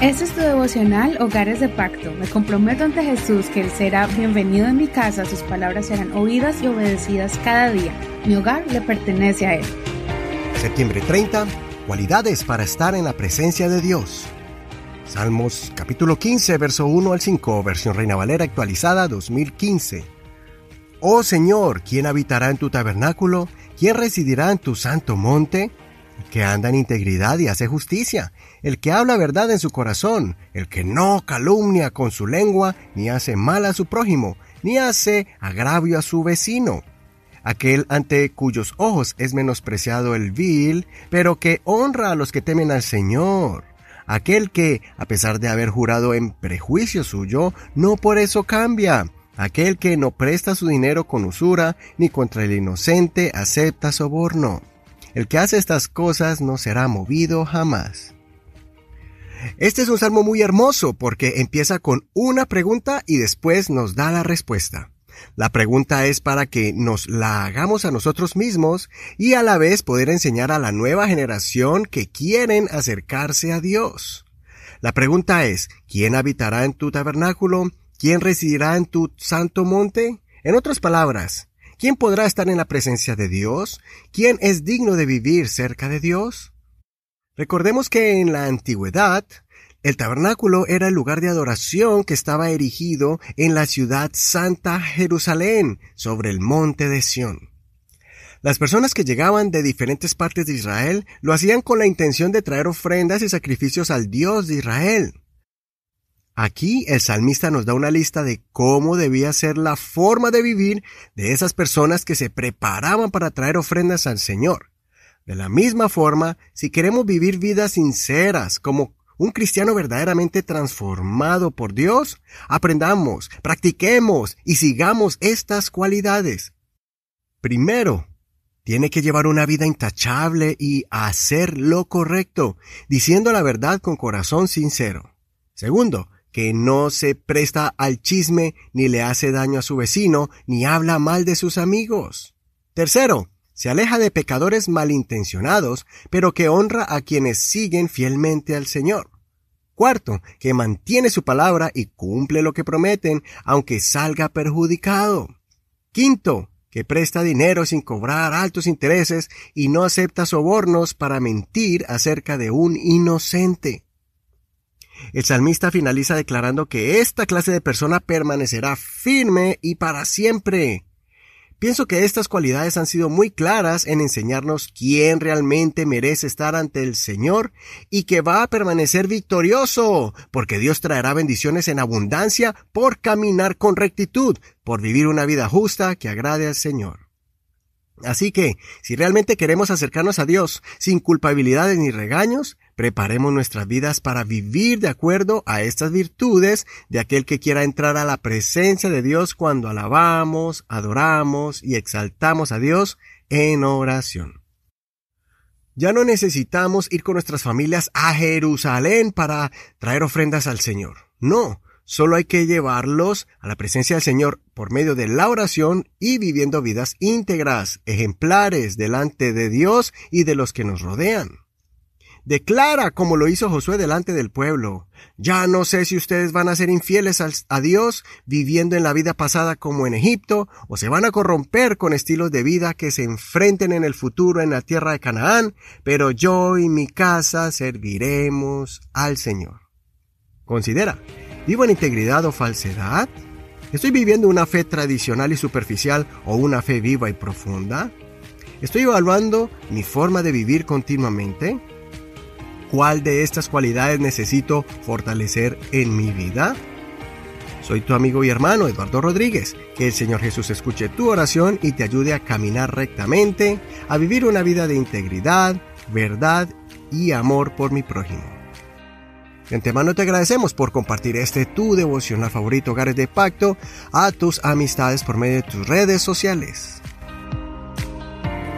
Este es tu devocional Hogares de Pacto. Me comprometo ante Jesús que Él será bienvenido en mi casa, sus palabras serán oídas y obedecidas cada día. Mi hogar le pertenece a Él. Septiembre 30. Cualidades para estar en la presencia de Dios. Salmos capítulo 15, verso 1 al 5, versión Reina Valera actualizada 2015. Oh Señor, ¿quién habitará en tu tabernáculo? ¿Quién residirá en tu santo monte? Que anda en integridad y hace justicia, el que habla verdad en su corazón, el que no calumnia con su lengua, ni hace mal a su prójimo, ni hace agravio a su vecino. Aquel ante cuyos ojos es menospreciado el vil, pero que honra a los que temen al Señor. Aquel que, a pesar de haber jurado en prejuicio suyo, no por eso cambia. Aquel que no presta su dinero con usura, ni contra el inocente acepta soborno. El que hace estas cosas no será movido jamás. Este es un salmo muy hermoso porque empieza con una pregunta y después nos da la respuesta. La pregunta es para que nos la hagamos a nosotros mismos y a la vez poder enseñar a la nueva generación que quieren acercarse a Dios. La pregunta es, ¿quién habitará en tu tabernáculo? ¿Quién residirá en tu santo monte? En otras palabras, ¿quién podrá estar en la presencia de Dios? ¿Quién es digno de vivir cerca de Dios? Recordemos que en la antigüedad, el tabernáculo era el lugar de adoración que estaba erigido en la ciudad santa Jerusalén, sobre el monte de Sión. Las personas que llegaban de diferentes partes de Israel lo hacían con la intención de traer ofrendas y sacrificios al Dios de Israel. Aquí el salmista nos da una lista de cómo debía ser la forma de vivir de esas personas que se preparaban para traer ofrendas al Señor. De la misma forma, si queremos vivir vidas sinceras como un cristiano verdaderamente transformado por Dios, aprendamos, practiquemos y sigamos estas cualidades. Primero, tiene que llevar una vida intachable y hacer lo correcto, diciendo la verdad con corazón sincero. Segundo, que no se presta al chisme, ni le hace daño a su vecino, ni habla mal de sus amigos. Tercero, se aleja de pecadores malintencionados, pero que honra a quienes siguen fielmente al Señor. Cuarto, que mantiene su palabra y cumple lo que prometen, aunque salga perjudicado. Quinto, que presta dinero sin cobrar altos intereses y no acepta sobornos para mentir acerca de un inocente. El salmista finaliza declarando que esta clase de persona permanecerá firme y para siempre. Pienso que estas cualidades han sido muy claras en enseñarnos quién realmente merece estar ante el Señor y que va a permanecer victorioso, porque Dios traerá bendiciones en abundancia por caminar con rectitud, por vivir una vida justa que agrade al Señor. Así que, si realmente queremos acercarnos a Dios sin culpabilidades ni regaños, preparemos nuestras vidas para vivir de acuerdo a estas virtudes de aquel que quiera entrar a la presencia de Dios cuando alabamos, adoramos y exaltamos a Dios en oración. Ya no necesitamos ir con nuestras familias a Jerusalén para traer ofrendas al Señor. No, Solo hay que llevarlos a la presencia del Señor por medio de la oración y viviendo vidas íntegras, ejemplares delante de Dios y de los que nos rodean. Declara como lo hizo Josué delante del pueblo. Ya no sé si ustedes van a ser infieles a Dios viviendo en la vida pasada como en Egipto o se van a corromper con estilos de vida que se enfrenten en el futuro en la tierra de Canaán, pero yo y mi casa serviremos al Señor. Considera, ¿Vivo en integridad o falsedad? ¿Estoy viviendo una fe tradicional y superficial o una fe viva y profunda? ¿Estoy evaluando mi forma de vivir continuamente? ¿Cuál de estas cualidades necesito fortalecer en mi vida? Soy tu amigo y hermano Eduardo Rodríguez. Que el Señor Jesús escuche tu oración y te ayude a caminar rectamente, a vivir una vida de integridad, verdad y amor por mi prójimo. De antemano te agradecemos por compartir este tu devocional favorito Hogares de Pacto a tus amistades por medio de tus redes sociales.